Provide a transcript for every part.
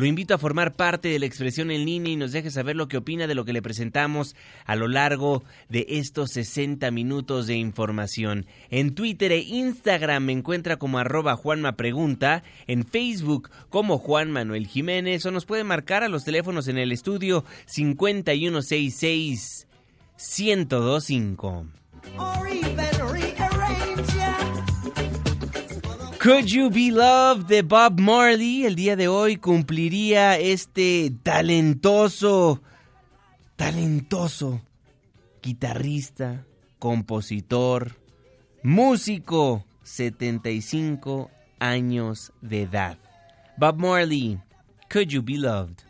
lo invito a formar parte de la expresión en línea y nos deje saber lo que opina de lo que le presentamos a lo largo de estos 60 minutos de información. En Twitter e Instagram me encuentra como arroba Juanma Pregunta, en Facebook como Juan Manuel Jiménez o nos puede marcar a los teléfonos en el estudio 5166 1025. Could You Be Loved de Bob Marley el día de hoy cumpliría este talentoso, talentoso guitarrista, compositor, músico, 75 años de edad. Bob Marley, Could You Be Loved?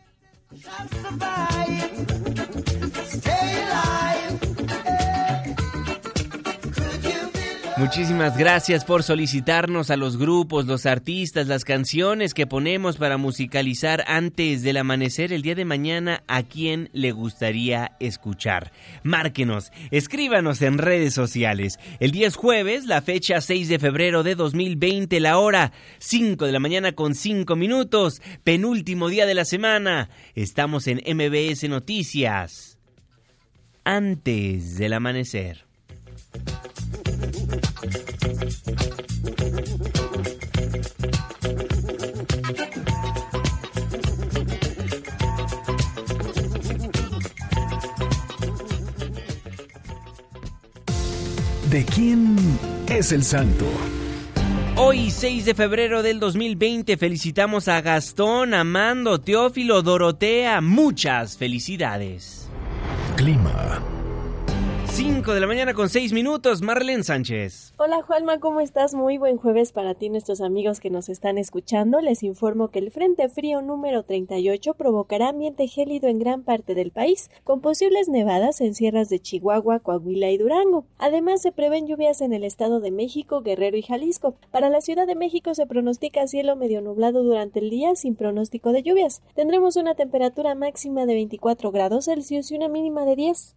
Muchísimas gracias por solicitarnos a los grupos, los artistas, las canciones que ponemos para musicalizar antes del amanecer el día de mañana a quien le gustaría escuchar. Márquenos, escríbanos en redes sociales. El día es jueves, la fecha 6 de febrero de 2020, la hora 5 de la mañana con 5 minutos, penúltimo día de la semana. Estamos en MBS Noticias. Antes del amanecer. ¿De quién es el santo? Hoy, 6 de febrero del 2020, felicitamos a Gastón, Amando, Teófilo, Dorotea. Muchas felicidades. Clima. 5 de la mañana con 6 minutos, Marlene Sánchez. Hola Juanma, ¿cómo estás? Muy buen jueves para ti, nuestros amigos que nos están escuchando. Les informo que el Frente Frío número 38 provocará ambiente gélido en gran parte del país, con posibles nevadas en sierras de Chihuahua, Coahuila y Durango. Además, se prevén lluvias en el Estado de México, Guerrero y Jalisco. Para la Ciudad de México se pronostica cielo medio nublado durante el día sin pronóstico de lluvias. Tendremos una temperatura máxima de 24 grados Celsius y una mínima de 10.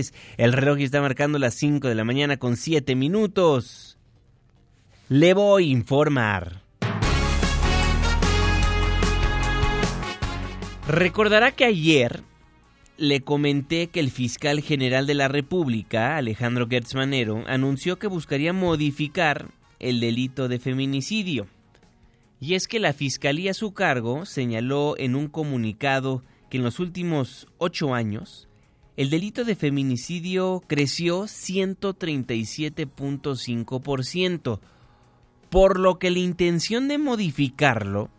el reloj está marcando las 5 de la mañana con 7 minutos. Le voy a informar. Recordará que ayer le comenté que el fiscal general de la República, Alejandro Gertz anunció que buscaría modificar el delito de feminicidio. Y es que la Fiscalía a su cargo señaló en un comunicado que en los últimos ocho años el delito de feminicidio creció 137.5%, por lo que la intención de modificarlo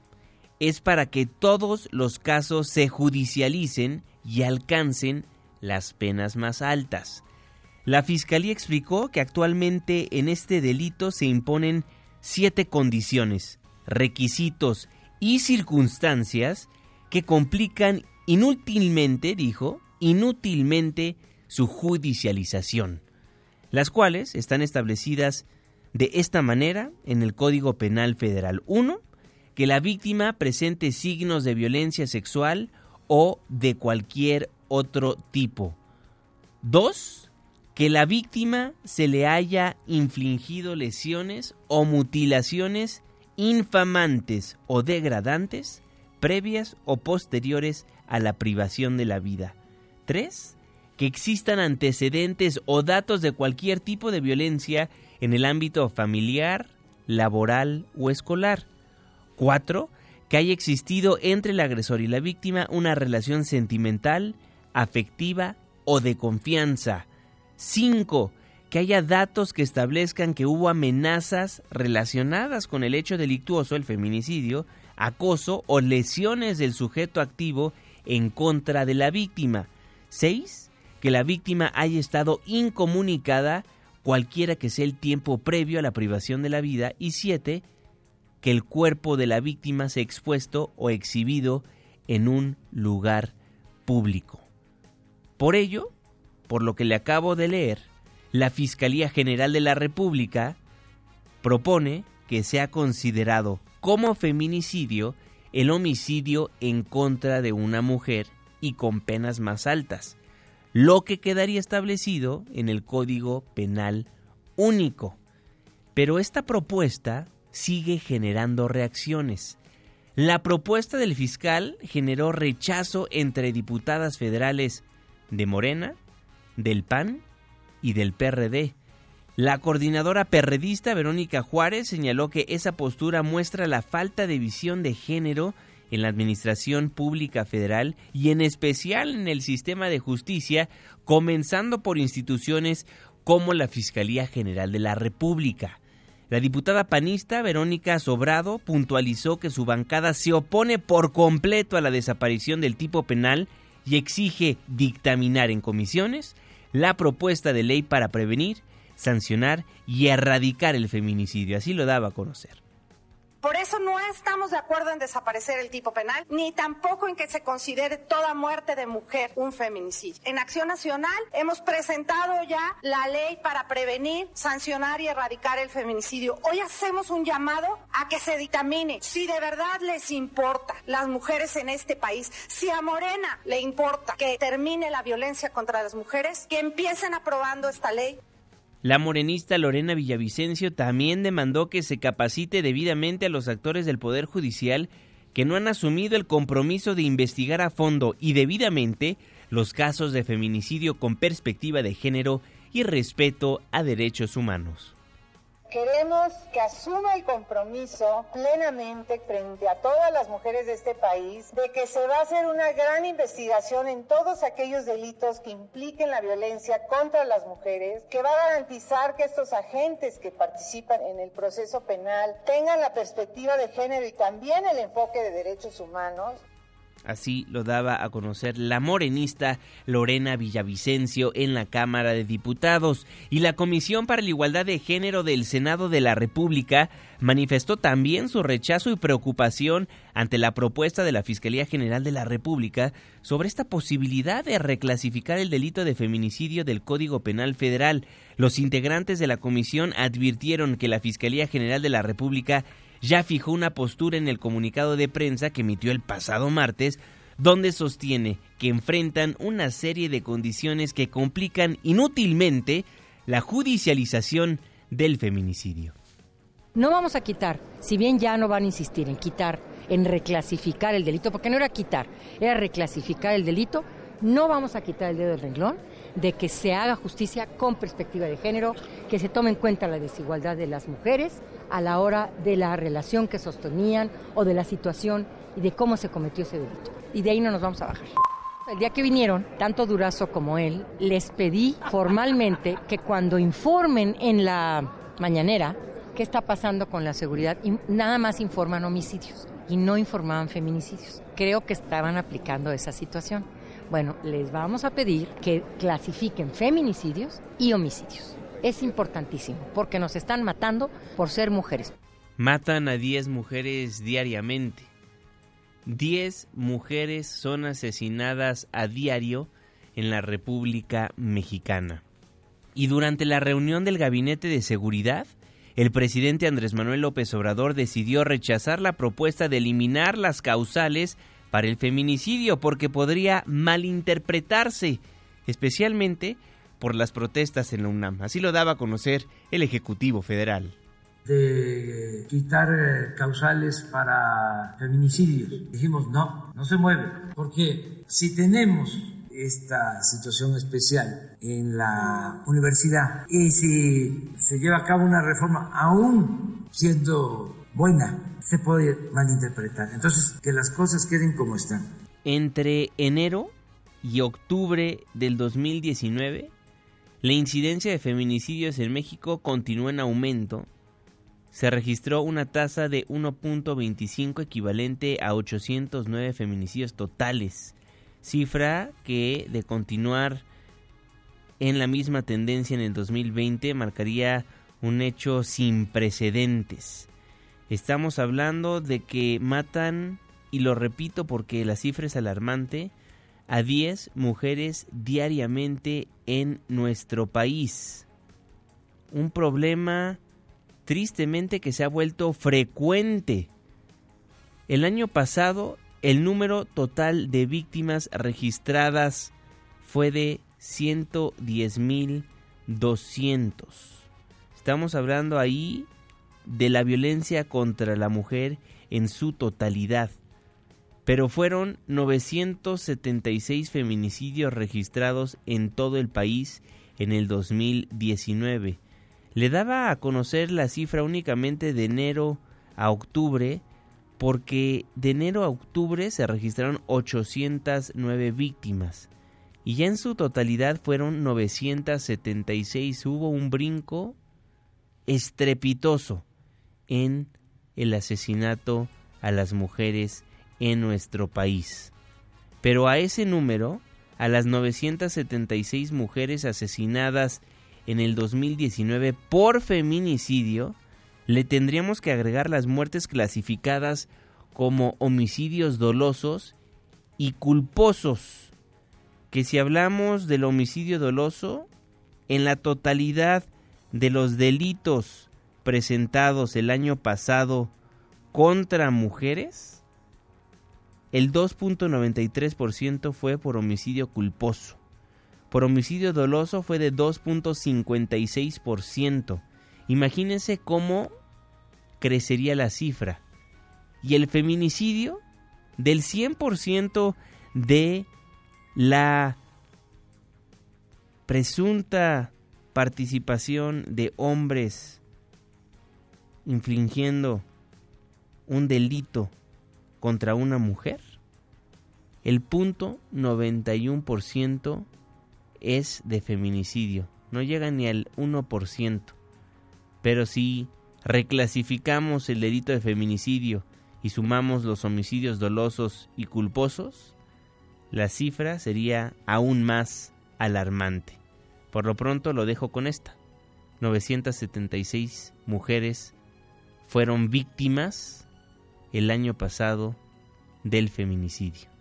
es para que todos los casos se judicialicen y alcancen las penas más altas. La Fiscalía explicó que actualmente en este delito se imponen siete condiciones, requisitos y circunstancias que complican inútilmente, dijo, inútilmente su judicialización, las cuales están establecidas de esta manera en el Código Penal Federal. 1 que la víctima presente signos de violencia sexual o de cualquier otro tipo. Dos, que la víctima se le haya infligido lesiones o mutilaciones infamantes o degradantes previas o posteriores a la privación de la vida. Tres, que existan antecedentes o datos de cualquier tipo de violencia en el ámbito familiar, laboral o escolar. 4. Que haya existido entre el agresor y la víctima una relación sentimental, afectiva o de confianza. 5. Que haya datos que establezcan que hubo amenazas relacionadas con el hecho delictuoso, el feminicidio, acoso o lesiones del sujeto activo en contra de la víctima. 6. Que la víctima haya estado incomunicada cualquiera que sea el tiempo previo a la privación de la vida. Y 7 que el cuerpo de la víctima sea expuesto o exhibido en un lugar público. Por ello, por lo que le acabo de leer, la Fiscalía General de la República propone que sea considerado como feminicidio el homicidio en contra de una mujer y con penas más altas, lo que quedaría establecido en el Código Penal único. Pero esta propuesta sigue generando reacciones. La propuesta del fiscal generó rechazo entre diputadas federales de Morena, del PAN y del PRD. La coordinadora perredista Verónica Juárez señaló que esa postura muestra la falta de visión de género en la Administración Pública Federal y en especial en el sistema de justicia, comenzando por instituciones como la Fiscalía General de la República. La diputada panista Verónica Sobrado puntualizó que su bancada se opone por completo a la desaparición del tipo penal y exige dictaminar en comisiones la propuesta de ley para prevenir, sancionar y erradicar el feminicidio. Así lo daba a conocer. Por eso no estamos de acuerdo en desaparecer el tipo penal, ni tampoco en que se considere toda muerte de mujer un feminicidio. En Acción Nacional hemos presentado ya la ley para prevenir, sancionar y erradicar el feminicidio. Hoy hacemos un llamado a que se dictamine si de verdad les importa las mujeres en este país, si a Morena le importa que termine la violencia contra las mujeres, que empiecen aprobando esta ley la morenista Lorena Villavicencio también demandó que se capacite debidamente a los actores del Poder Judicial que no han asumido el compromiso de investigar a fondo y debidamente los casos de feminicidio con perspectiva de género y respeto a derechos humanos. Queremos que asuma el compromiso plenamente frente a todas las mujeres de este país de que se va a hacer una gran investigación en todos aquellos delitos que impliquen la violencia contra las mujeres, que va a garantizar que estos agentes que participan en el proceso penal tengan la perspectiva de género y también el enfoque de derechos humanos. Así lo daba a conocer la morenista Lorena Villavicencio en la Cámara de Diputados y la Comisión para la Igualdad de Género del Senado de la República manifestó también su rechazo y preocupación ante la propuesta de la Fiscalía General de la República sobre esta posibilidad de reclasificar el delito de feminicidio del Código Penal Federal. Los integrantes de la comisión advirtieron que la Fiscalía General de la República ya fijó una postura en el comunicado de prensa que emitió el pasado martes, donde sostiene que enfrentan una serie de condiciones que complican inútilmente la judicialización del feminicidio. No vamos a quitar, si bien ya no van a insistir en quitar, en reclasificar el delito, porque no era quitar, era reclasificar el delito, no vamos a quitar el dedo del renglón de que se haga justicia con perspectiva de género, que se tome en cuenta la desigualdad de las mujeres, a la hora de la relación que sostenían o de la situación y de cómo se cometió ese delito. Y de ahí no nos vamos a bajar. El día que vinieron, tanto Durazo como él, les pedí formalmente que cuando informen en la mañanera qué está pasando con la seguridad, nada más informan homicidios y no informaban feminicidios. Creo que estaban aplicando esa situación. Bueno, les vamos a pedir que clasifiquen feminicidios y homicidios. Es importantísimo porque nos están matando por ser mujeres. Matan a 10 mujeres diariamente. 10 mujeres son asesinadas a diario en la República Mexicana. Y durante la reunión del Gabinete de Seguridad, el presidente Andrés Manuel López Obrador decidió rechazar la propuesta de eliminar las causales para el feminicidio porque podría malinterpretarse, especialmente por las protestas en la UNAM. Así lo daba a conocer el Ejecutivo Federal de quitar eh, causales para feminicidios. Dijimos, no, no se mueve, porque si tenemos esta situación especial en la universidad y si se lleva a cabo una reforma aún siendo buena, se puede malinterpretar. Entonces, que las cosas queden como están. Entre enero y octubre del 2019, la incidencia de feminicidios en México continuó en aumento se registró una tasa de 1.25 equivalente a 809 feminicidios totales, cifra que de continuar en la misma tendencia en el 2020 marcaría un hecho sin precedentes. Estamos hablando de que matan, y lo repito porque la cifra es alarmante, a 10 mujeres diariamente en nuestro país. Un problema tristemente que se ha vuelto frecuente. El año pasado el número total de víctimas registradas fue de 110.200. Estamos hablando ahí de la violencia contra la mujer en su totalidad. Pero fueron 976 feminicidios registrados en todo el país en el 2019 le daba a conocer la cifra únicamente de enero a octubre, porque de enero a octubre se registraron 809 víctimas y ya en su totalidad fueron 976. Hubo un brinco estrepitoso en el asesinato a las mujeres en nuestro país. Pero a ese número, a las 976 mujeres asesinadas en el 2019 por feminicidio, le tendríamos que agregar las muertes clasificadas como homicidios dolosos y culposos. Que si hablamos del homicidio doloso, en la totalidad de los delitos presentados el año pasado contra mujeres, el 2.93% fue por homicidio culposo por homicidio doloso fue de 2.56%. Imagínense cómo crecería la cifra. Y el feminicidio del 100% de la presunta participación de hombres infringiendo un delito contra una mujer, el punto 91% es de feminicidio, no llega ni al 1%. Pero si reclasificamos el delito de feminicidio y sumamos los homicidios dolosos y culposos, la cifra sería aún más alarmante. Por lo pronto lo dejo con esta. 976 mujeres fueron víctimas el año pasado del feminicidio.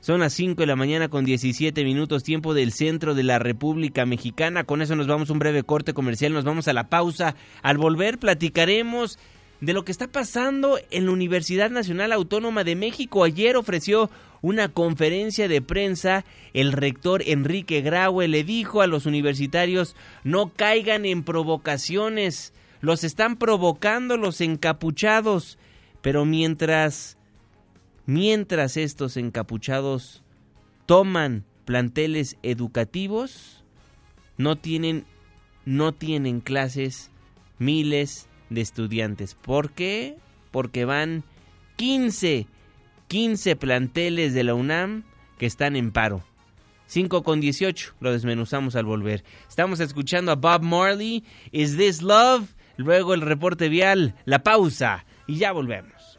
Son las 5 de la mañana con 17 minutos tiempo del centro de la República Mexicana. Con eso nos vamos a un breve corte comercial, nos vamos a la pausa. Al volver platicaremos de lo que está pasando en la Universidad Nacional Autónoma de México. Ayer ofreció una conferencia de prensa. El rector Enrique Graue le dijo a los universitarios no caigan en provocaciones. Los están provocando los encapuchados. Pero mientras mientras estos encapuchados toman planteles educativos, no tienen, no tienen clases miles de estudiantes. ¿Por qué? Porque van 15, 15 planteles de la UNAM que están en paro. 5 con 18, lo desmenuzamos al volver. Estamos escuchando a Bob Marley, Is This Love? Luego el reporte vial, la pausa y ya volvemos.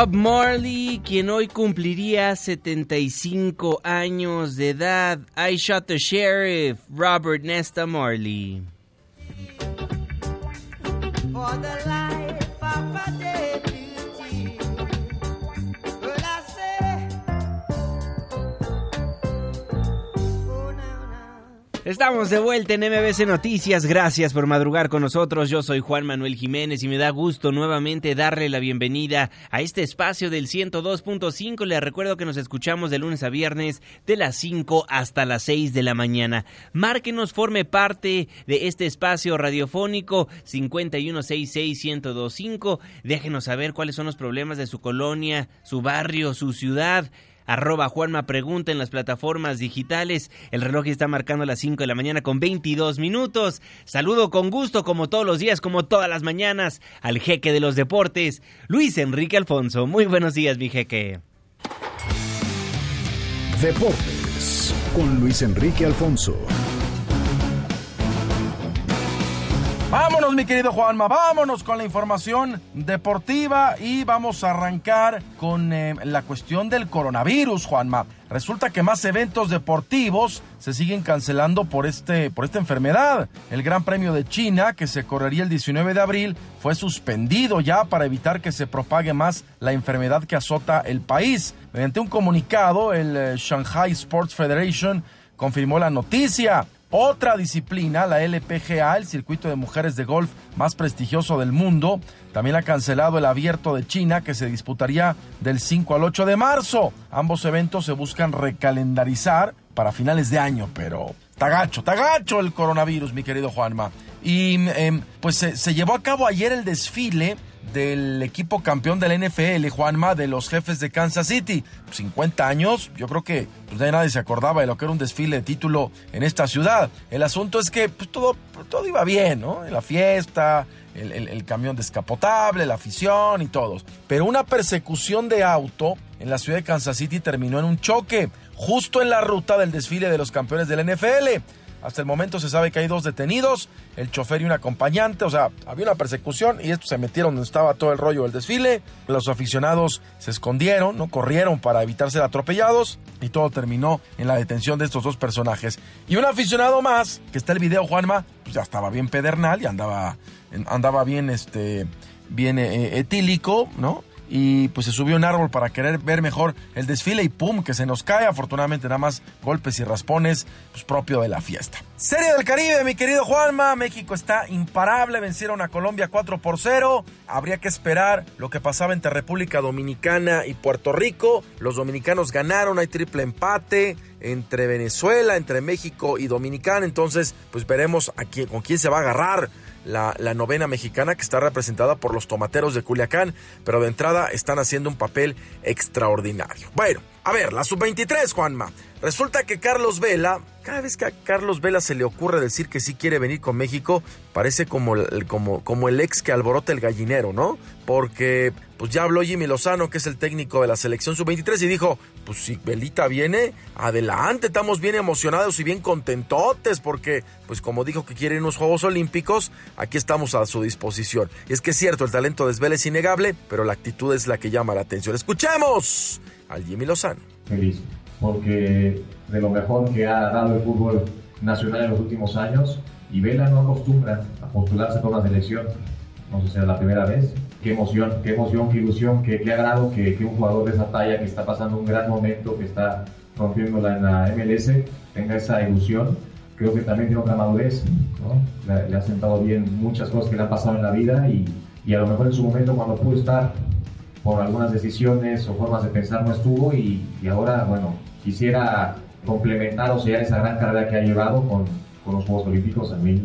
Bob Marley, quien hoy cumpliría 75 años de edad. I Shot the Sheriff, Robert Nesta Marley. Estamos de vuelta en MBC Noticias. Gracias por madrugar con nosotros. Yo soy Juan Manuel Jiménez y me da gusto nuevamente darle la bienvenida a este espacio del 102.5. Les recuerdo que nos escuchamos de lunes a viernes de las 5 hasta las 6 de la mañana. Márquenos, forme parte de este espacio radiofónico 5166125. Déjenos saber cuáles son los problemas de su colonia, su barrio, su ciudad arroba Juanma Pregunta en las plataformas digitales. El reloj está marcando las 5 de la mañana con 22 minutos. Saludo con gusto, como todos los días, como todas las mañanas, al jeque de los deportes, Luis Enrique Alfonso. Muy buenos días, mi jeque. Deportes con Luis Enrique Alfonso. Mi querido Juanma, vámonos con la información deportiva y vamos a arrancar con eh, la cuestión del coronavirus, Juanma. Resulta que más eventos deportivos se siguen cancelando por, este, por esta enfermedad. El Gran Premio de China, que se correría el 19 de abril, fue suspendido ya para evitar que se propague más la enfermedad que azota el país. Mediante un comunicado, el eh, Shanghai Sports Federation confirmó la noticia. Otra disciplina, la LPGA, el circuito de mujeres de golf más prestigioso del mundo, también ha cancelado el abierto de China que se disputaría del 5 al 8 de marzo. Ambos eventos se buscan recalendarizar para finales de año, pero tagacho, tagacho el coronavirus, mi querido Juanma. Y em, pues se llevó a cabo ayer el desfile del equipo campeón del NFL, Juanma, de los jefes de Kansas City. 50 años, yo creo que pues, nadie se acordaba de lo que era un desfile de título en esta ciudad. El asunto es que pues, todo, todo iba bien, ¿no? La fiesta, el, el, camión descapotable, la afición y todos. Pero una persecución de auto en la ciudad de Kansas City terminó en un choque, justo en la ruta del desfile de los campeones del NFL. Hasta el momento se sabe que hay dos detenidos, el chofer y un acompañante, o sea, había una persecución y estos se metieron donde estaba todo el rollo del desfile. Los aficionados se escondieron, no corrieron para evitar ser atropellados y todo terminó en la detención de estos dos personajes. Y un aficionado más, que está el video Juanma, pues ya estaba bien pedernal y andaba andaba bien este bien eh, etílico, ¿no? Y pues se subió un árbol para querer ver mejor el desfile y pum, que se nos cae. Afortunadamente nada más golpes y raspones, pues propio de la fiesta. Serie del Caribe, mi querido Juanma. México está imparable, vencieron a Colombia 4 por 0. Habría que esperar lo que pasaba entre República Dominicana y Puerto Rico. Los dominicanos ganaron, hay triple empate entre Venezuela, entre México y Dominicana. Entonces, pues veremos a quién, con quién se va a agarrar la, novena mexicana que está representada por los tomateros de Culiacán, pero de entrada están haciendo un papel extraordinario. Bueno, A ver, la sub-23, Juanma. Resulta que Carlos Vela, cada vez que a Carlos Vela se le ocurre decir que sí quiere venir con México, parece como el, ex que alborota el gallinero, ¿no? Porque pues ya habló Jimmy Lozano, que es el técnico de la selección sub-23, y dijo, pues si Belita viene, adelante, estamos bien emocionados y bien contentotes, porque, pues como dijo que quiere unos Juegos Olímpicos, aquí estamos a su disposición. Y es que es cierto, el talento de Vela es innegable, pero la actitud es la que llama la atención. Escuchemos al Jimmy Lozano. Porque de lo mejor que ha dado el fútbol nacional en los últimos años, y Vela no acostumbra a postularse por la selección, no sé si es la primera vez. Qué emoción, qué emoción, qué ilusión, qué, qué agrado que, que, un jugador de esa talla que está pasando un gran momento, que está rompiéndola en la MLS, tenga esa ilusión. Creo que también tiene otra madurez, ¿no? le, le, ha sentado bien muchas cosas que le han pasado en la vida y, y a lo mejor en su momento cuando pudo estar por algunas decisiones o formas de pensar no estuvo y, ahora, bueno, quisiera complementar o sellar esa gran carrera que ha llevado con, con los Juegos Olímpicos. A mí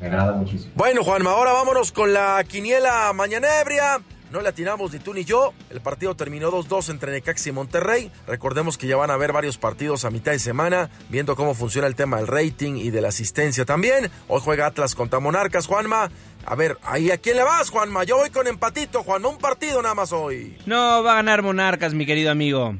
me agrada muchísimo. Bueno, Juanma, ahora vámonos con la quiniela mañanebria. No le atinamos ni tú ni yo. El partido terminó 2-2 entre Necaxa y Monterrey. Recordemos que ya van a haber varios partidos a mitad de semana, viendo cómo funciona el tema del rating y de la asistencia también. Hoy juega Atlas contra Monarcas, Juanma. A ver, ahí a quién le vas, Juanma. Yo voy con empatito, Juanma. Un partido nada más hoy. No, va a ganar Monarcas, mi querido amigo.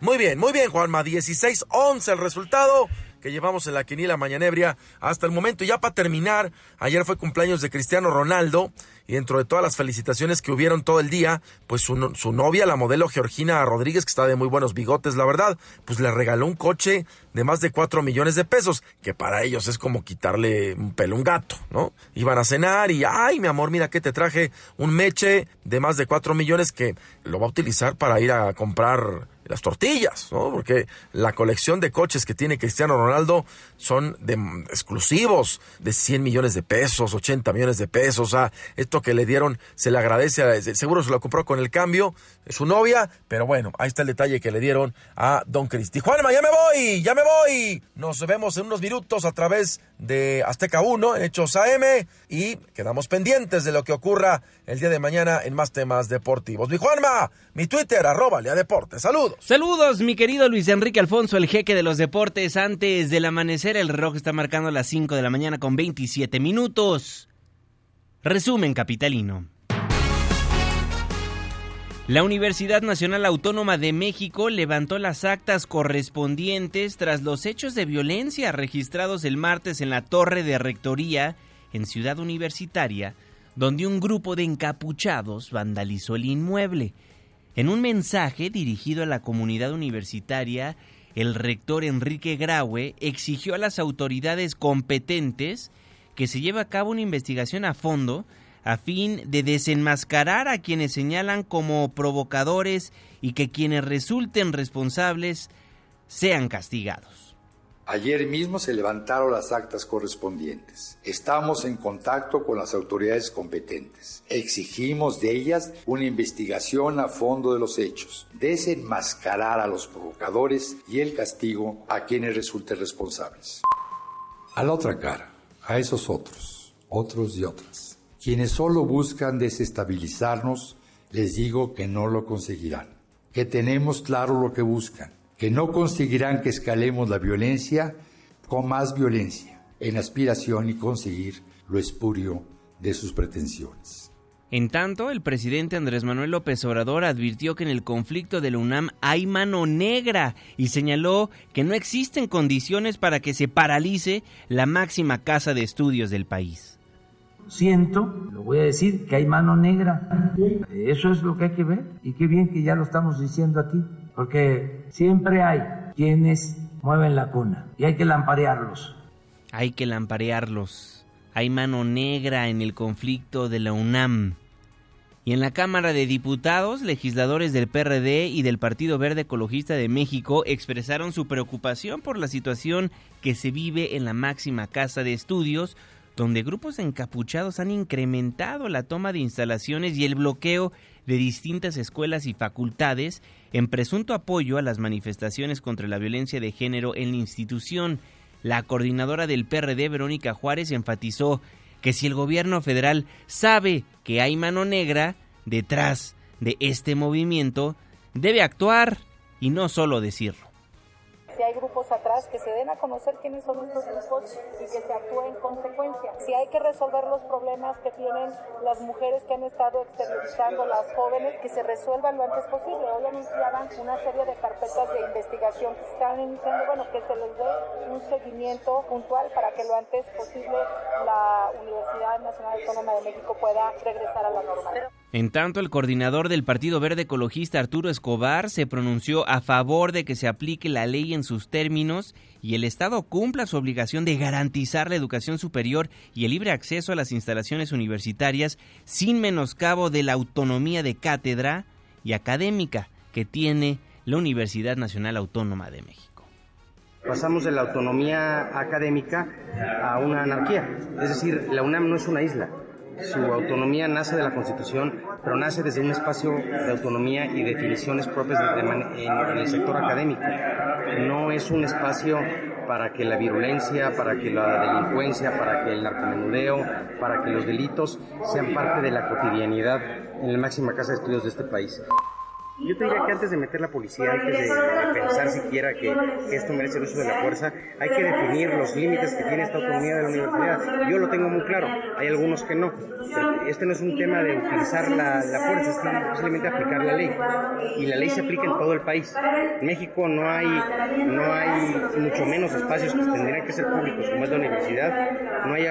Muy bien, muy bien, Juanma. 16-11 el resultado que llevamos en la quiniela mañanebria hasta el momento. Ya para terminar, ayer fue cumpleaños de Cristiano Ronaldo y dentro de todas las felicitaciones que hubieron todo el día, pues su, su, novia, la modelo Georgina Rodríguez, que está de muy buenos bigotes, la verdad, pues le regaló un coche de más de 4 millones de pesos, que para ellos es como quitarle un pelo a un gato, ¿no? Iban a cenar y, ay, mi amor, mira que te traje un meche de más de 4 millones que lo va a utilizar para ir a comprar las tortillas, ¿no? Porque la colección de coches que tiene Cristiano Ronaldo son de exclusivos, de 100 millones de pesos, 80 millones de pesos, esto que le dieron se le agradece, seguro se lo compró con el cambio, es su novia, pero bueno, ahí está el detalle que le dieron a Don Cristi. Juanma, ya me voy, ya me voy. Nos vemos en unos minutos a través de Azteca 1 en Hechos AM y quedamos pendientes de lo que ocurra el día de mañana en más temas deportivos. Mi Juanma, mi Twitter, arroba Lea Deportes. Saludos. Saludos, mi querido Luis Enrique Alfonso, el jeque de los deportes. Antes del amanecer, el reloj está marcando las 5 de la mañana con 27 minutos. Resumen capitalino. La Universidad Nacional Autónoma de México levantó las actas correspondientes tras los hechos de violencia registrados el martes en la torre de rectoría en Ciudad Universitaria, donde un grupo de encapuchados vandalizó el inmueble. En un mensaje dirigido a la comunidad universitaria, el rector Enrique Graue exigió a las autoridades competentes que se lleve a cabo una investigación a fondo a fin de desenmascarar a quienes señalan como provocadores y que quienes resulten responsables sean castigados. Ayer mismo se levantaron las actas correspondientes. Estamos en contacto con las autoridades competentes. Exigimos de ellas una investigación a fondo de los hechos, desenmascarar a los provocadores y el castigo a quienes resulten responsables. A la otra cara, a esos otros, otros y otras quienes solo buscan desestabilizarnos, les digo que no lo conseguirán, que tenemos claro lo que buscan, que no conseguirán que escalemos la violencia con más violencia, en aspiración y conseguir lo espurio de sus pretensiones. En tanto, el presidente Andrés Manuel López Obrador advirtió que en el conflicto de la UNAM hay mano negra y señaló que no existen condiciones para que se paralice la máxima casa de estudios del país siento, lo voy a decir, que hay mano negra. Eso es lo que hay que ver. Y qué bien que ya lo estamos diciendo aquí, porque siempre hay quienes mueven la cuna y hay que lamparearlos. Hay que lamparearlos. Hay mano negra en el conflicto de la UNAM. Y en la Cámara de Diputados, legisladores del PRD y del Partido Verde Ecologista de México expresaron su preocupación por la situación que se vive en la máxima casa de estudios donde grupos encapuchados han incrementado la toma de instalaciones y el bloqueo de distintas escuelas y facultades en presunto apoyo a las manifestaciones contra la violencia de género en la institución. La coordinadora del PRD, Verónica Juárez, enfatizó que si el gobierno federal sabe que hay mano negra detrás de este movimiento, debe actuar y no solo decirlo si hay grupos atrás, que se den a conocer quiénes son estos grupos y que se actúe en consecuencia. Si hay que resolver los problemas que tienen las mujeres que han estado exteriorizando, las jóvenes, que se resuelvan lo antes posible. Hoy anunciaban una serie de carpetas de investigación que están iniciando, bueno, que se les dé un seguimiento puntual para que lo antes posible la Universidad Nacional Autónoma de México pueda regresar a la normalidad. En tanto, el coordinador del Partido Verde Ecologista, Arturo Escobar, se pronunció a favor de que se aplique la ley en sus términos y el Estado cumpla su obligación de garantizar la educación superior y el libre acceso a las instalaciones universitarias sin menoscabo de la autonomía de cátedra y académica que tiene la Universidad Nacional Autónoma de México. Pasamos de la autonomía académica a una anarquía, es decir, la UNAM no es una isla, su autonomía nace de la Constitución, pero nace desde un espacio de autonomía y definiciones propias en, el sector académico. No es un espacio para que la virulencia, para que la delincuencia, para que el narcomenudeo, para que los delitos sean parte de la cotidianidad en la máxima casa de estudios de este país. Yo te diría que antes de meter la policía, antes de, pensar siquiera que, esto merece el uso de la fuerza, hay que definir los límites que tiene esta autonomía de la universidad. Yo lo tengo muy claro, hay algunos que no. este no es un tema de utilizar la, fuerza, es simplemente aplicar la ley. Y la ley se aplica en todo el país. En México no hay, no hay mucho menos espacios que tendrían que ser públicos, como es la universidad. No hay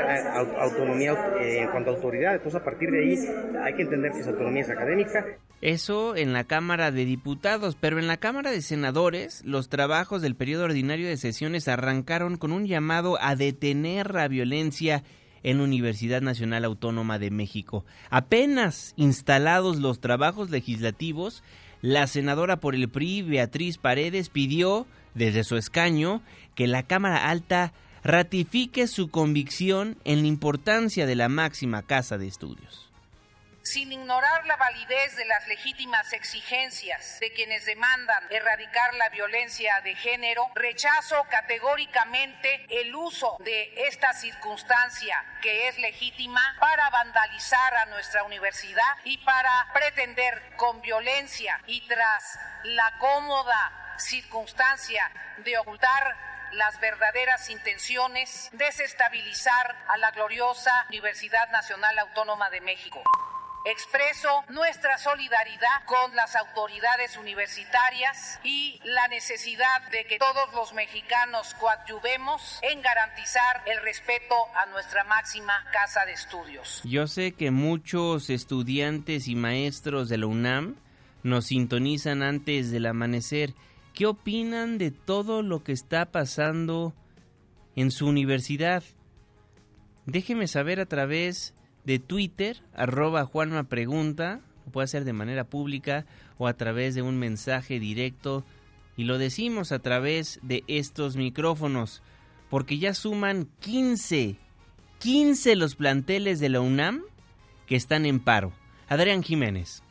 autonomía eh, en cuanto a autoridad. Entonces, a partir de ahí, hay que entender que esa autonomía es académica. Eso en la Cámara de Diputados, pero en la Cámara de Senadores los trabajos del periodo ordinario de sesiones arrancaron con un llamado a detener la violencia en Universidad Nacional Autónoma de México. Apenas instalados los trabajos legislativos, la senadora por el PRI, Beatriz Paredes, pidió desde su escaño que la Cámara Alta ratifique su convicción en la importancia de la máxima casa de estudios sin ignorar la validez de las legítimas exigencias de quienes demandan erradicar la violencia de género, rechazo categóricamente el uso de esta circunstancia que es legítima para vandalizar a nuestra universidad y para pretender con violencia y tras la cómoda circunstancia de ocultar las verdaderas intenciones, desestabilizar a la gloriosa Universidad Nacional Autónoma de México. Expreso nuestra solidaridad con las autoridades universitarias y la necesidad de que todos los mexicanos coadyuvemos en garantizar el respeto a nuestra máxima casa de estudios. Yo sé que muchos estudiantes y maestros de la UNAM nos sintonizan antes del amanecer. ¿Qué opinan de todo lo que está pasando en su universidad? Déjeme saber a través de Twitter, arroba Juanma Pregunta, puede hacer de manera pública o a través de un mensaje directo y lo decimos a través de estos micrófonos, porque ya suman 15, 15 los planteles de la UNAM que están en paro. Adrián Jiménez.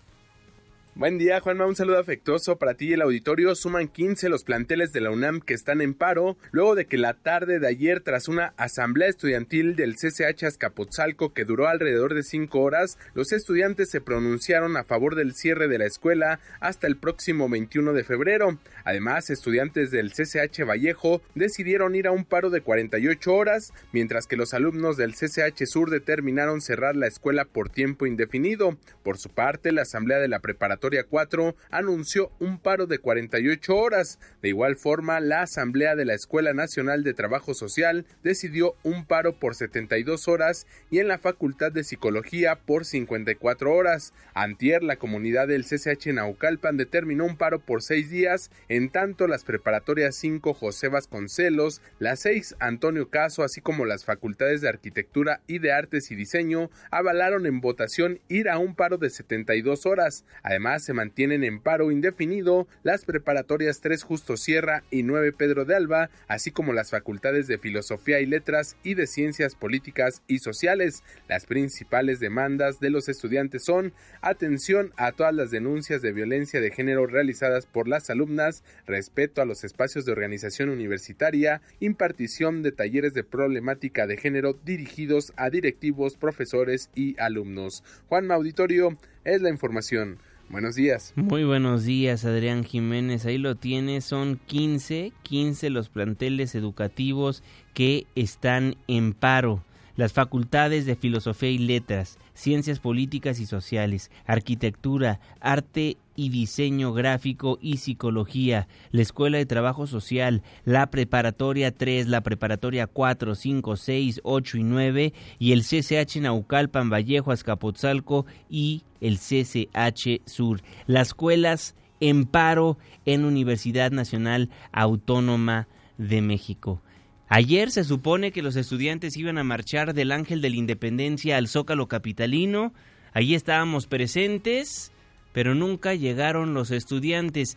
Buen día, Juanma. Un saludo afectuoso para ti y el auditorio. Suman 15 los planteles de la UNAM que están en paro, luego de que la tarde de ayer, tras una asamblea estudiantil del CCH Azcapotzalco que duró alrededor de 5 horas, los estudiantes se pronunciaron a favor del cierre de la escuela hasta el próximo 21 de febrero. Además, estudiantes del CCH Vallejo decidieron ir a un paro de 48 horas, mientras que los alumnos del CCH Sur determinaron cerrar la escuela por tiempo indefinido. Por su parte, la asamblea de la preparatoria 4 anunció un paro de 48 horas. De igual forma, la Asamblea de la Escuela Nacional de Trabajo Social decidió un paro por 72 horas y en la Facultad de Psicología por 54 horas. Antier, la comunidad del CCH Naucalpan determinó un paro por 6 días, en tanto las preparatorias 5 José Vasconcelos, las 6 Antonio Caso, así como las facultades de Arquitectura y de Artes y Diseño avalaron en votación ir a un paro de 72 horas. Además, se mantienen en paro indefinido las preparatorias 3 Justo Sierra y 9 Pedro de Alba, así como las facultades de Filosofía y Letras y de Ciencias Políticas y Sociales. Las principales demandas de los estudiantes son atención a todas las denuncias de violencia de género realizadas por las alumnas, respeto a los espacios de organización universitaria, impartición de talleres de problemática de género dirigidos a directivos, profesores y alumnos. Juan Auditorio es la información. Buenos días. Muy buenos días, Adrián Jiménez. Ahí lo tienes, son 15, 15 los planteles educativos que están en paro. Las facultades de Filosofía y Letras, Ciencias Políticas y Sociales, Arquitectura, Arte y Diseño Gráfico y Psicología, la Escuela de Trabajo Social, la Preparatoria 3, la Preparatoria 4, 5, 6, 8 y 9 y el CCH Naucalpan, Vallejo, Azcapotzalco y el CCH Sur. Las escuelas en paro en Universidad Nacional Autónoma de México. Ayer se supone que los estudiantes iban a marchar del Ángel de la Independencia al Zócalo Capitalino. Allí estábamos presentes, pero nunca llegaron los estudiantes.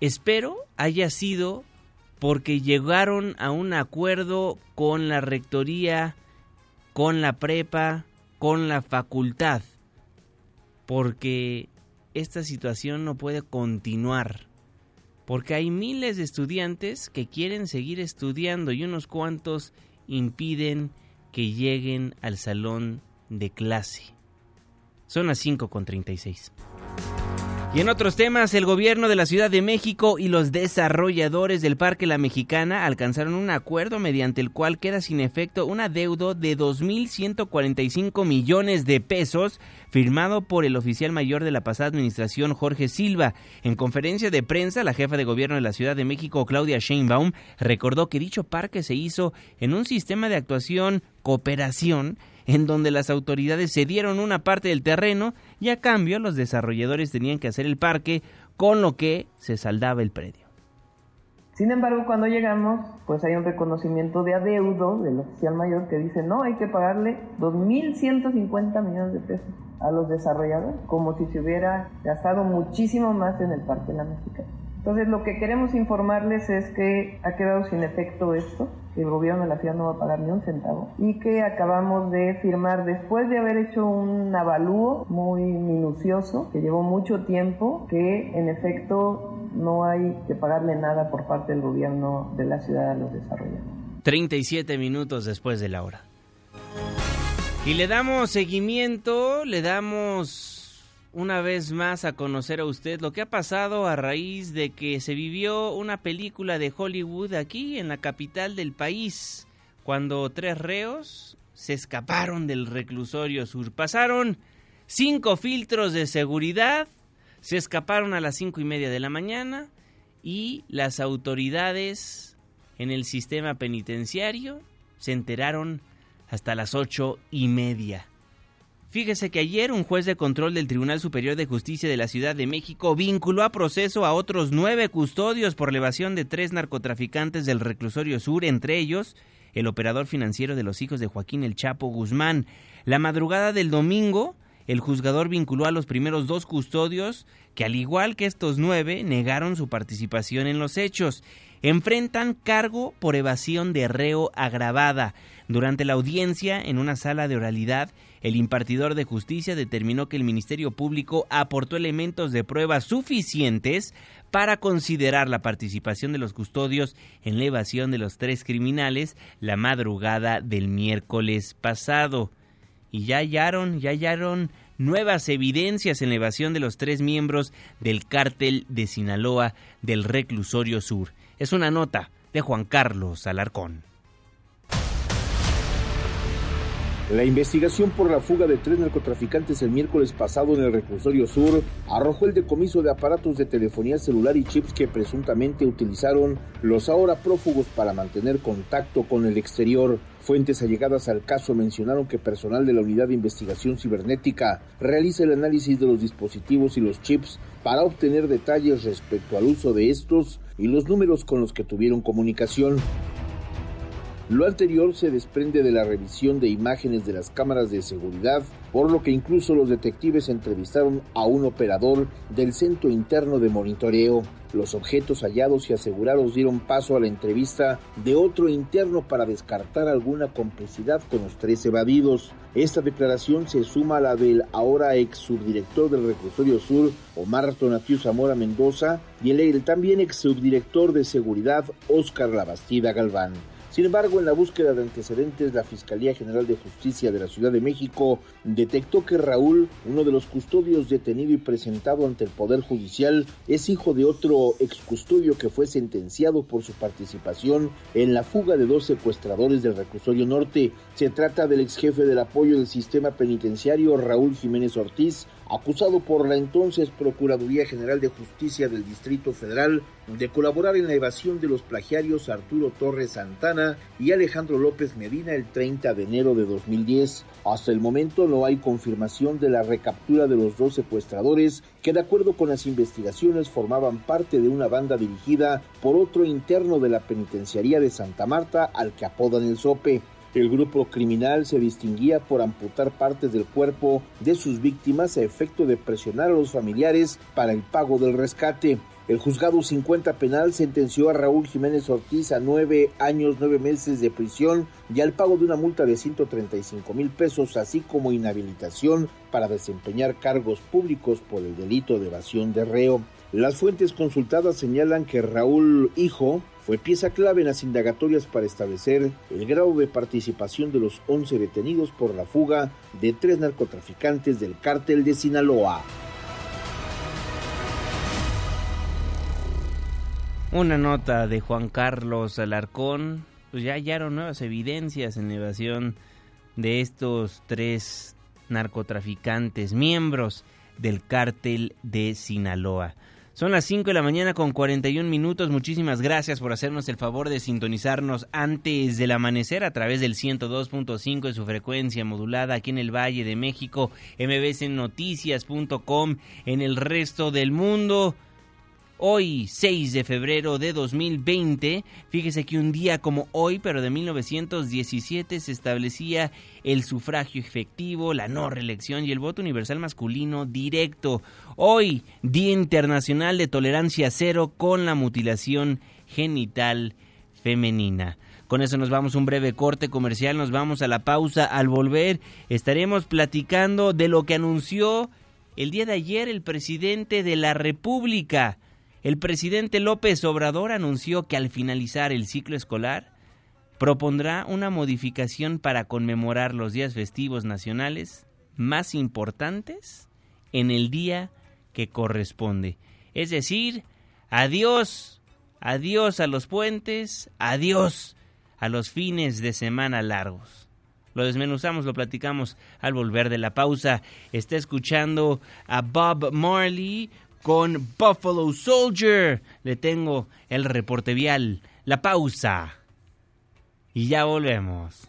Espero haya sido porque llegaron a un acuerdo con la rectoría, con la prepa, con la facultad, porque esta situación no puede continuar porque hay miles de estudiantes que quieren seguir estudiando y unos cuantos impiden que lleguen al salón de clase. Son las 5.36. Y en otros temas, el gobierno de la Ciudad de México y los desarrolladores del Parque La Mexicana alcanzaron un acuerdo mediante el cual queda sin efecto un adeudo de 2.145 millones de pesos firmado por el oficial mayor de la pasada administración, Jorge Silva. En conferencia de prensa, la jefa de gobierno de la Ciudad de México, Claudia Sheinbaum, recordó que dicho parque se hizo en un sistema de actuación cooperación en donde las autoridades cedieron una parte del terreno y a cambio los desarrolladores tenían que hacer el parque, con lo que se saldaba el predio. Sin embargo, cuando llegamos, pues hay un reconocimiento de adeudo del oficial mayor que dice, no, hay que pagarle 2.150 millones de pesos a los desarrolladores, como si se hubiera gastado muchísimo más en el Parque de la Mexicana. Entonces, lo que queremos informarles es que ha quedado sin efecto esto, que el gobierno de la ciudad no va a pagar ni un centavo y que acabamos de firmar después de haber hecho un avalúo muy minucioso que llevó mucho tiempo, que en efecto no hay que pagarle nada por parte del gobierno de la ciudad a los desarrolladores. 37 minutos después de la hora. Y le damos seguimiento, le damos una vez más a conocer a usted lo que ha pasado a raíz de que se vivió una película de Hollywood aquí en la capital del país, cuando tres reos se escaparon del reclusorio sur. Pasaron cinco filtros de seguridad, se escaparon a las cinco y media de la mañana y las autoridades en el sistema penitenciario se enteraron hasta las ocho y media. Fíjese que ayer un juez de control del Tribunal Superior de Justicia de la Ciudad de México vinculó a proceso a otros nueve custodios por elevación de tres narcotraficantes del reclusorio sur, entre ellos el operador financiero de los hijos de Joaquín El Chapo Guzmán. La madrugada del domingo, el juzgador vinculó a los primeros dos custodios que, al igual que estos nueve, negaron su participación en los hechos. Enfrentan cargo por evasión de reo agravada. Durante la audiencia, en una sala de oralidad, el impartidor de justicia determinó que el Ministerio Público aportó elementos de prueba suficientes para considerar la participación de los custodios en la evasión de los tres criminales la madrugada del miércoles pasado. Y ya hallaron, ya hallaron nuevas evidencias en la evasión de los tres miembros del cártel de Sinaloa del reclusorio sur. Es una nota de Juan Carlos Alarcón. La investigación por la fuga de tres narcotraficantes el miércoles pasado en el reclusorio sur arrojó el decomiso de aparatos de telefonía celular y chips que presuntamente utilizaron los ahora prófugos para mantener contacto con el exterior. Fuentes allegadas al caso mencionaron que personal de la Unidad de Investigación Cibernética realiza el análisis de los dispositivos y los chips para obtener detalles respecto al uso de estos y los números con los que tuvieron comunicación. Lo anterior se desprende de la revisión de imágenes de las cámaras de seguridad, por lo que incluso los detectives entrevistaron a un operador del centro interno de monitoreo. Los objetos hallados y asegurados dieron paso a la entrevista de otro interno para descartar alguna complicidad con los tres evadidos. Esta declaración se suma a la del ahora ex subdirector del Reclusorio Sur, Omar Tonatiu Zamora Mendoza, y el también ex subdirector de seguridad, Óscar Labastida Galván. Sin embargo, en la búsqueda de antecedentes, la Fiscalía General de Justicia de la Ciudad de México detectó que Raúl, uno de los custodios detenido y presentado ante el Poder Judicial, es hijo de otro excustodio que fue sentenciado por su participación en la fuga de dos secuestradores del reclusorio norte. Se trata del ex jefe del apoyo del sistema penitenciario, Raúl Jiménez Ortiz, acusado por la entonces Procuraduría General de Justicia del Distrito Federal de colaborar en la evasión de los plagiarios Arturo Torres Santana y Alejandro López Medina el 30 de enero de 2010. Hasta el momento no hay confirmación de la recaptura de los dos secuestradores que de acuerdo con las investigaciones formaban parte de una banda dirigida por otro interno de la penitenciaría de Santa Marta al que apodan el Sope. El grupo criminal se distinguía por amputar partes del cuerpo de sus víctimas a efecto de presionar a los familiares para el pago del rescate. El juzgado 50 penal sentenció a Raúl Jiménez Ortiz a nueve años, nueve meses de prisión y al pago de una multa de 135 mil pesos, así como inhabilitación para desempeñar cargos públicos por el delito de evasión de reo. Las fuentes consultadas señalan que Raúl Hijo fue pieza clave en las indagatorias para establecer el grado de participación de los 11 detenidos por la fuga de tres narcotraficantes del cártel de Sinaloa. Una nota de Juan Carlos Alarcón, pues ya hallaron nuevas evidencias en evasión de estos tres narcotraficantes, miembros del cártel de Sinaloa. Son las 5 de la mañana con 41 minutos. Muchísimas gracias por hacernos el favor de sintonizarnos antes del amanecer a través del 102.5 de su frecuencia modulada aquí en el Valle de México, mbcnoticias.com en el resto del mundo. Hoy, 6 de febrero de 2020, fíjese que un día como hoy, pero de 1917, se establecía el sufragio efectivo, la no reelección y el voto universal masculino directo. Hoy, Día Internacional de Tolerancia Cero con la mutilación genital femenina. Con eso nos vamos a un breve corte comercial, nos vamos a la pausa. Al volver estaremos platicando de lo que anunció el día de ayer el presidente de la República. El presidente López Obrador anunció que al finalizar el ciclo escolar propondrá una modificación para conmemorar los días festivos nacionales más importantes en el día que corresponde. Es decir, adiós, adiós a los puentes, adiós a los fines de semana largos. Lo desmenuzamos, lo platicamos al volver de la pausa. Está escuchando a Bob Marley con Buffalo Soldier. Le tengo el reporte vial, la pausa. Y ya volvemos.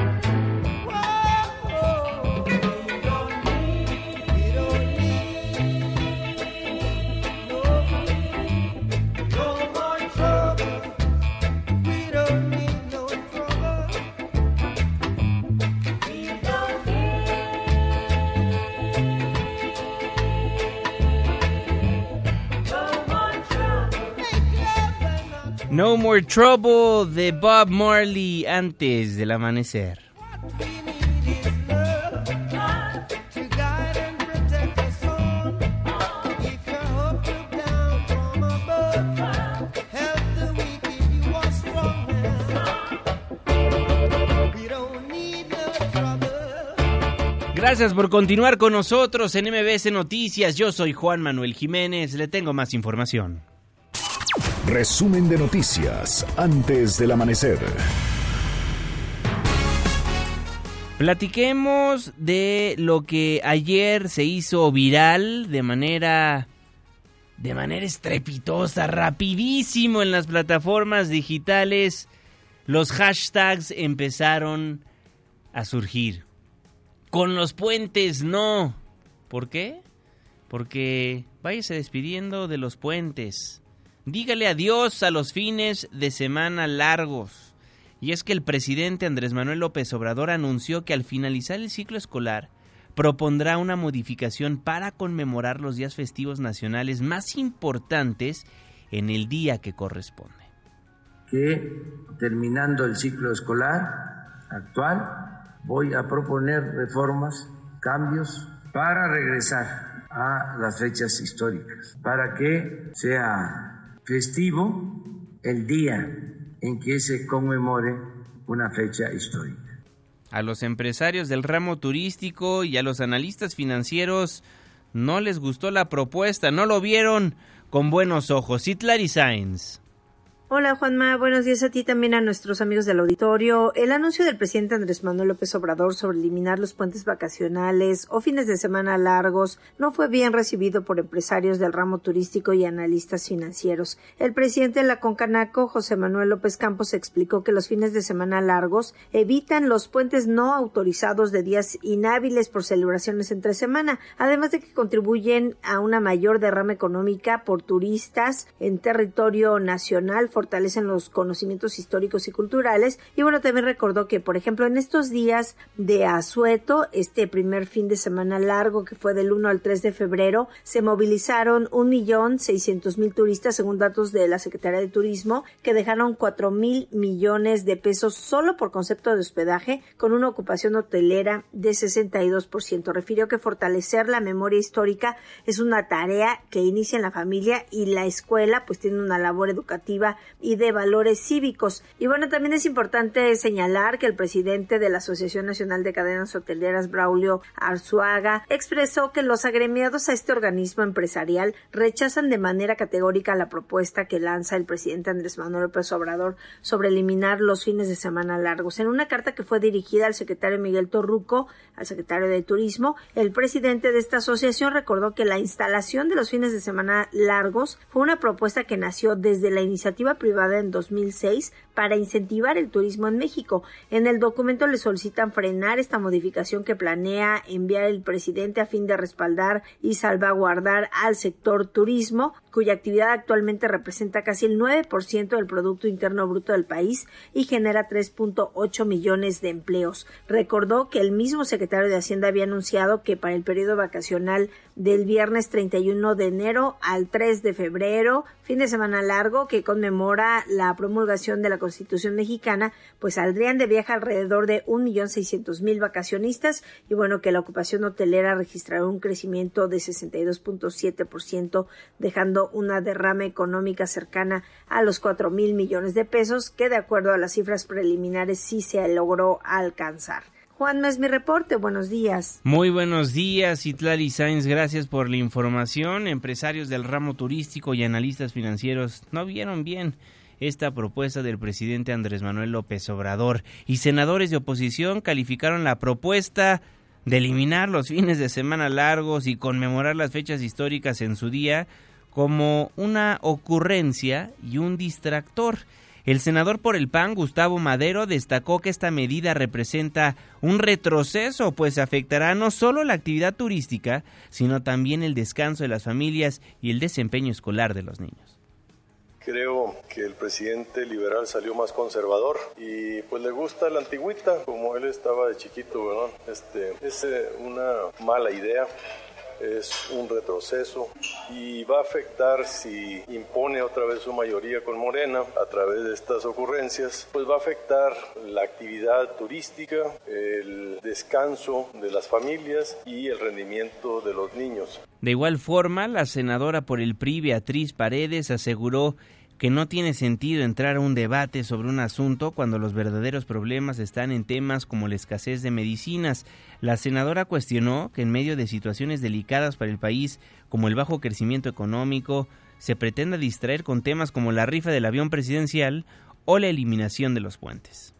No More Trouble de Bob Marley antes del amanecer. Gracias por continuar con nosotros en MBS Noticias. Yo soy Juan Manuel Jiménez. Le tengo más información. Resumen de noticias antes del amanecer. Platiquemos de lo que ayer se hizo viral de manera de manera estrepitosa, rapidísimo en las plataformas digitales. Los hashtags empezaron a surgir. Con los puentes no. ¿Por qué? Porque váyase despidiendo de los puentes. Dígale adiós a los fines de semana largos. Y es que el presidente Andrés Manuel López Obrador anunció que al finalizar el ciclo escolar propondrá una modificación para conmemorar los días festivos nacionales más importantes en el día que corresponde. Que terminando el ciclo escolar actual voy a proponer reformas, cambios para regresar a las fechas históricas, para que sea festivo el día en que se conmemore una fecha histórica. A los empresarios del ramo turístico y a los analistas financieros no les gustó la propuesta, no lo vieron con buenos ojos. Hitlari Sainz. Hola Juanma, buenos días a ti también a nuestros amigos del auditorio. El anuncio del presidente Andrés Manuel López Obrador sobre eliminar los puentes vacacionales o fines de semana largos no fue bien recibido por empresarios del ramo turístico y analistas financieros. El presidente de la Concanaco, José Manuel López Campos, explicó que los fines de semana largos evitan los puentes no autorizados de días inhábiles por celebraciones entre semana, además de que contribuyen a una mayor derrama económica por turistas en territorio nacional fortalecen los conocimientos históricos y culturales. Y bueno, también recordó que, por ejemplo, en estos días de asueto, este primer fin de semana largo que fue del 1 al 3 de febrero, se movilizaron un millón seiscientos mil turistas, según datos de la Secretaría de Turismo, que dejaron cuatro mil millones de pesos solo por concepto de hospedaje, con una ocupación hotelera de 62%. Refirió que fortalecer la memoria histórica es una tarea que inicia en la familia y la escuela, pues tiene una labor educativa y de valores cívicos. Y bueno, también es importante señalar que el presidente de la Asociación Nacional de Cadenas Hoteleras, Braulio Arzuaga, expresó que los agremiados a este organismo empresarial rechazan de manera categórica la propuesta que lanza el presidente Andrés Manuel López Obrador sobre eliminar los fines de semana largos. En una carta que fue dirigida al secretario Miguel Torruco, al secretario de Turismo, el presidente de esta asociación recordó que la instalación de los fines de semana largos fue una propuesta que nació desde la iniciativa privada en 2006 para incentivar el turismo en México. En el documento le solicitan frenar esta modificación que planea enviar el presidente a fin de respaldar y salvaguardar al sector turismo, cuya actividad actualmente representa casi el 9% del Producto Interno Bruto del país y genera 3.8 millones de empleos. Recordó que el mismo secretario de Hacienda había anunciado que para el periodo vacacional del viernes 31 de enero al 3 de febrero, fin de semana largo que conmemora la promulgación de la Constitución mexicana, pues saldrían de viaje alrededor de 1.600.000 vacacionistas y bueno, que la ocupación hotelera registrará un crecimiento de 62.7%, dejando una derrama económica cercana a los 4.000 millones de pesos, que de acuerdo a las cifras preliminares sí se logró alcanzar. Juan, es mi reporte. Buenos días. Muy buenos días, Itlali Sainz. Gracias por la información. Empresarios del ramo turístico y analistas financieros no vieron bien esta propuesta del presidente Andrés Manuel López Obrador y senadores de oposición calificaron la propuesta de eliminar los fines de semana largos y conmemorar las fechas históricas en su día como una ocurrencia y un distractor. El senador por el PAN, Gustavo Madero, destacó que esta medida representa un retroceso, pues afectará no solo la actividad turística, sino también el descanso de las familias y el desempeño escolar de los niños. Creo que el presidente liberal salió más conservador y pues le gusta la antigüita, como él estaba de chiquito, ¿verdad? Este, es eh, una mala idea es un retroceso y va a afectar si impone otra vez su mayoría con Morena a través de estas ocurrencias, pues va a afectar la actividad turística, el descanso de las familias y el rendimiento de los niños. De igual forma, la senadora por el PRI, Beatriz Paredes, aseguró que no tiene sentido entrar a un debate sobre un asunto cuando los verdaderos problemas están en temas como la escasez de medicinas. La senadora cuestionó que en medio de situaciones delicadas para el país, como el bajo crecimiento económico, se pretenda distraer con temas como la rifa del avión presidencial o la eliminación de los puentes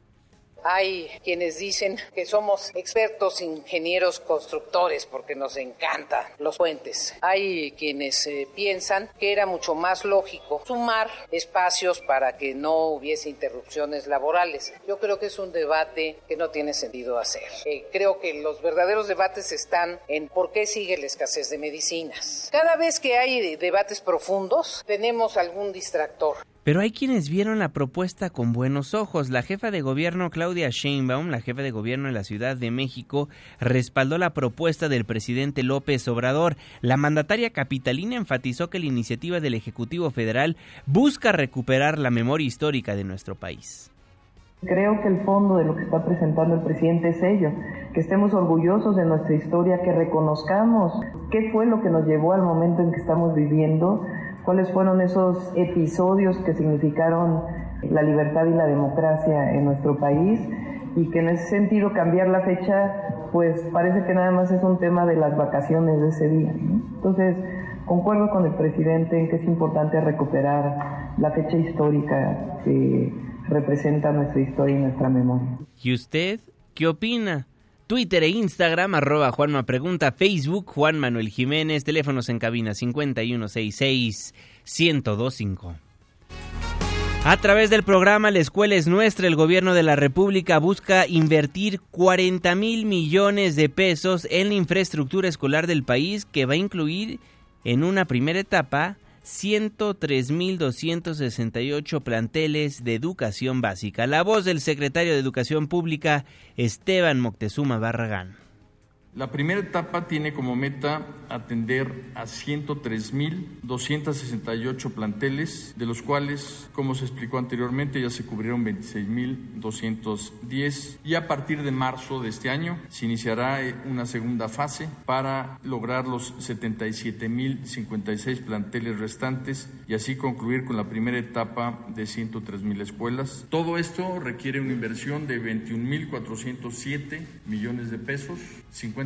Hay quienes dicen que somos expertos ingenieros constructores porque nos encantan los puentes. Hay quienes eh, piensan que era mucho más lógico sumar espacios para que no hubiese interrupciones laborales. Yo creo que es un debate que no tiene sentido hacer. Eh, creo que los verdaderos debates están en por qué sigue la escasez de medicinas. Cada vez que hay debates profundos, tenemos algún distractor. Pero hay quienes vieron la propuesta con buenos ojos. La jefa de gobierno Claudia Sheinbaum, la jefa de gobierno en la Ciudad de México, respaldó la propuesta del presidente López Obrador. La mandataria capitalina enfatizó que la iniciativa del Ejecutivo Federal busca recuperar la memoria histórica de nuestro país. Creo que el fondo de lo que está presentando el presidente es ello, que estemos orgullosos de nuestra historia, que reconozcamos qué fue lo que nos llevó al momento en que estamos viviendo cuáles fueron esos episodios que significaron la libertad y la democracia en nuestro país y que en ese sentido cambiar la fecha pues parece que nada más es un tema de las vacaciones de ese día. Entonces, concuerdo con el presidente en que es importante recuperar la fecha histórica que representa nuestra historia y nuestra memoria. ¿Y usted qué opina? Twitter e Instagram, arroba Juanma Pregunta, Facebook, Juan Manuel Jiménez, teléfonos en cabina 5166-1025. A través del programa La Escuela es Nuestra, el gobierno de la República busca invertir 40 mil millones de pesos en la infraestructura escolar del país que va a incluir en una primera etapa 103.268 planteles de educación básica. La voz del secretario de Educación Pública, Esteban Moctezuma Barragán. La primera etapa tiene como meta atender a 103.268 planteles, de los cuales, como se explicó anteriormente, ya se cubrieron 26.210 y a partir de marzo de este año se iniciará una segunda fase para lograr los 77.056 planteles restantes y así concluir con la primera etapa de 103.000 escuelas. Todo esto requiere una inversión de 21.407 millones de pesos, 50%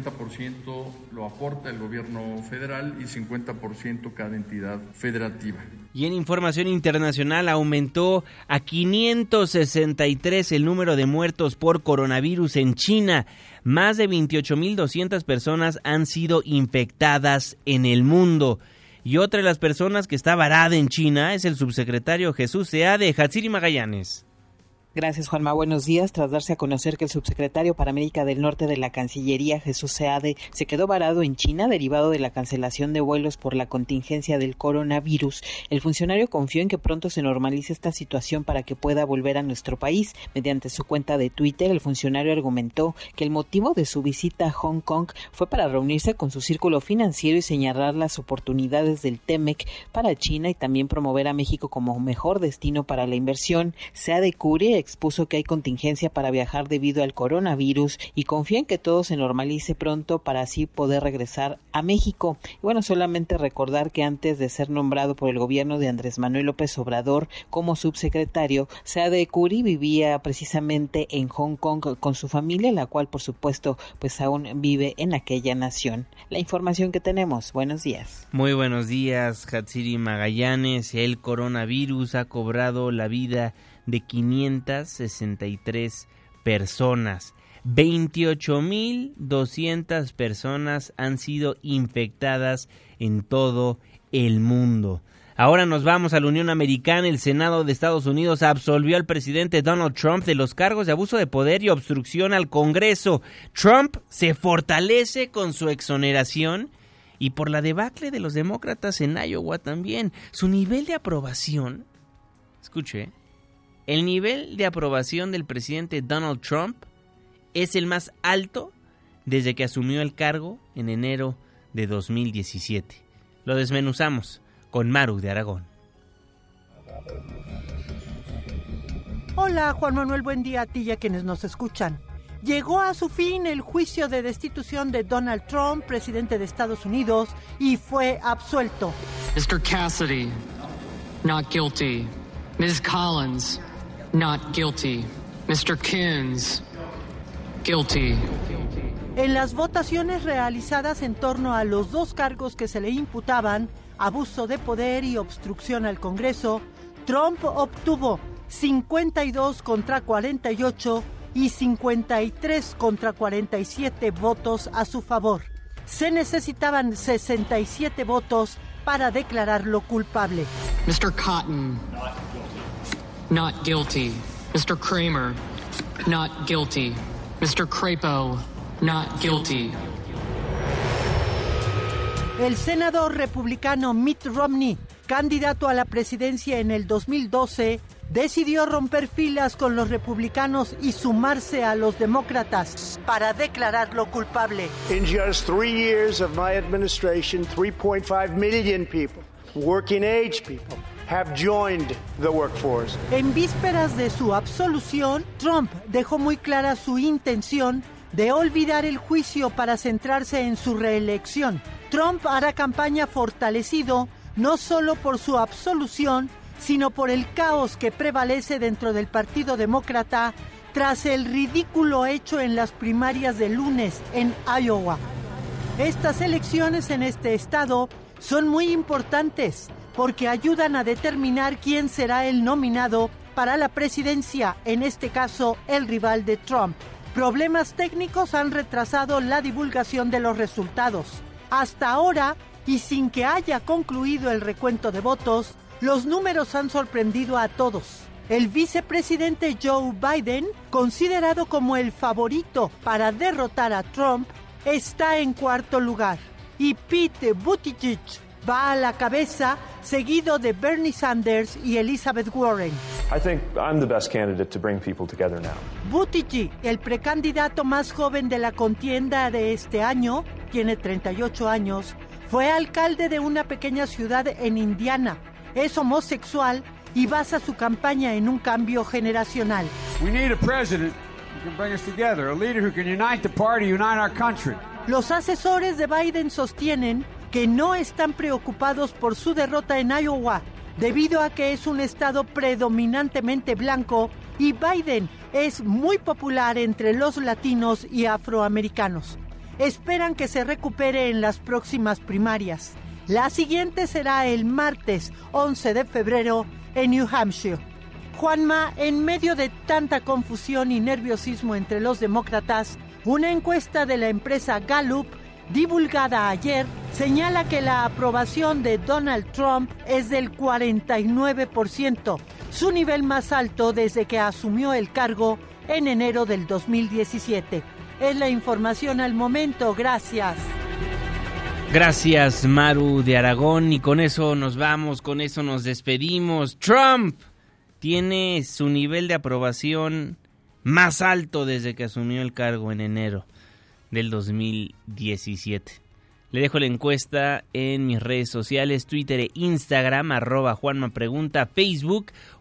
lo aporta el gobierno federal y 50% cada entidad federativa. Y en información internacional aumentó a 563 el número de muertos por coronavirus en China. Más de 28.200 personas han sido infectadas en el mundo. Y otra de las personas que está varada en China es el subsecretario Jesús Seade Hatsiri Magallanes. Gracias, Juanma. Buenos días. Tras darse a conocer que el subsecretario para América del Norte de la Cancillería, Jesús Seade, se quedó varado en China derivado de la cancelación de vuelos por la contingencia del coronavirus, el funcionario confió en que pronto se normalice esta situación para que pueda volver a nuestro país. Mediante su cuenta de Twitter, el funcionario argumentó que el motivo de su visita a Hong Kong fue para reunirse con su círculo financiero y señalar las oportunidades del TEMEC para China y también promover a México como mejor destino para la inversión. Seade Curie expuso que hay contingencia para viajar debido al coronavirus y confía en que todo se normalice pronto para así poder regresar a México. Y bueno, solamente recordar que antes de ser nombrado por el gobierno de Andrés Manuel López Obrador como subsecretario, Saade Curi vivía precisamente en Hong Kong con su familia, la cual por supuesto pues aún vive en aquella nación. La información que tenemos. Buenos días. Muy buenos días, Hatsiri Magallanes. El coronavirus ha cobrado la vida de 563 personas. 28.200 personas han sido infectadas en todo el mundo. Ahora nos vamos a la Unión Americana. El Senado de Estados Unidos absolvió al presidente Donald Trump de los cargos de abuso de poder y obstrucción al Congreso. Trump se fortalece con su exoneración y por la debacle de los demócratas en Iowa también. Su nivel de aprobación, escuche, el nivel de aprobación del presidente Donald Trump es el más alto desde que asumió el cargo en enero de 2017. Lo desmenuzamos con Maru de Aragón. Hola Juan Manuel, buen día a ti y a quienes nos escuchan. Llegó a su fin el juicio de destitución de Donald Trump, presidente de Estados Unidos, y fue absuelto. Mr. Cassidy, not guilty. Ms. Collins, not guilty. Mr. Kins, guilty. En las votaciones realizadas en torno a los dos cargos que se le imputaban, abuso de poder y obstrucción al Congreso, Trump obtuvo 52 contra 48 y 53 contra 47 votos a su favor. Se necesitaban 67 votos para declararlo culpable. Mr. Cotton, not guilty. Mr. Kramer, not guilty. Mr. Crapo, not guilty. El senador republicano Mitt Romney, candidato a la presidencia en el 2012, decidió romper filas con los republicanos y sumarse a los demócratas para declararlo culpable. In just three years of my administration, 3.5 million people, working age people, have joined the workforce. En vísperas de su absolución, Trump dejó muy clara su intención de olvidar el juicio para centrarse en su reelección. Trump hará campaña fortalecido no solo por su absolución, sino por el caos que prevalece dentro del Partido Demócrata tras el ridículo hecho en las primarias de lunes en Iowa. Estas elecciones en este estado son muy importantes porque ayudan a determinar quién será el nominado para la presidencia, en este caso el rival de Trump. Problemas técnicos han retrasado la divulgación de los resultados. Hasta ahora, y sin que haya concluido el recuento de votos, los números han sorprendido a todos. El vicepresidente Joe Biden, considerado como el favorito para derrotar a Trump, está en cuarto lugar. Y Pete Buttigieg va a la cabeza, seguido de Bernie Sanders y Elizabeth Warren. I think I'm the best candidate to bring people together now. Buttigieg, el precandidato más joven de la contienda de este año, tiene 38 años, fue alcalde de una pequeña ciudad en Indiana. Es homosexual y basa su campaña en un cambio generacional. We need a president who can bring us together, a leader who can unite the party, unite our country. Los asesores de Biden sostienen que no están preocupados por su derrota en Iowa, debido a que es un estado predominantemente blanco y Biden es muy popular entre los latinos y afroamericanos. Esperan que se recupere en las próximas primarias. La siguiente será el martes 11 de febrero en New Hampshire. Juanma, en medio de tanta confusión y nerviosismo entre los demócratas, una encuesta de la empresa Gallup divulgada ayer señala que la aprobación de Donald Trump es del 49%, su nivel más alto desde que asumió el cargo en enero del 2017. Es la información al momento, gracias. Gracias Maru de Aragón y con eso nos vamos, con eso nos despedimos. Trump tiene su nivel de aprobación más alto desde que asumió el cargo en enero del 2017. Le dejo la encuesta en mis redes sociales, Twitter e Instagram, arroba Juanma Pregunta, Facebook,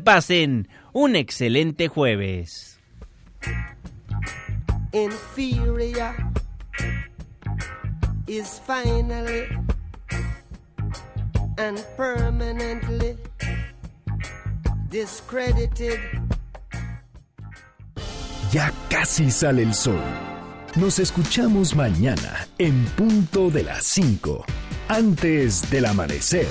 Que pasen un excelente jueves. Inferior is finally and permanently discredited. Ya casi sale el sol. Nos escuchamos mañana en punto de las 5, antes del amanecer.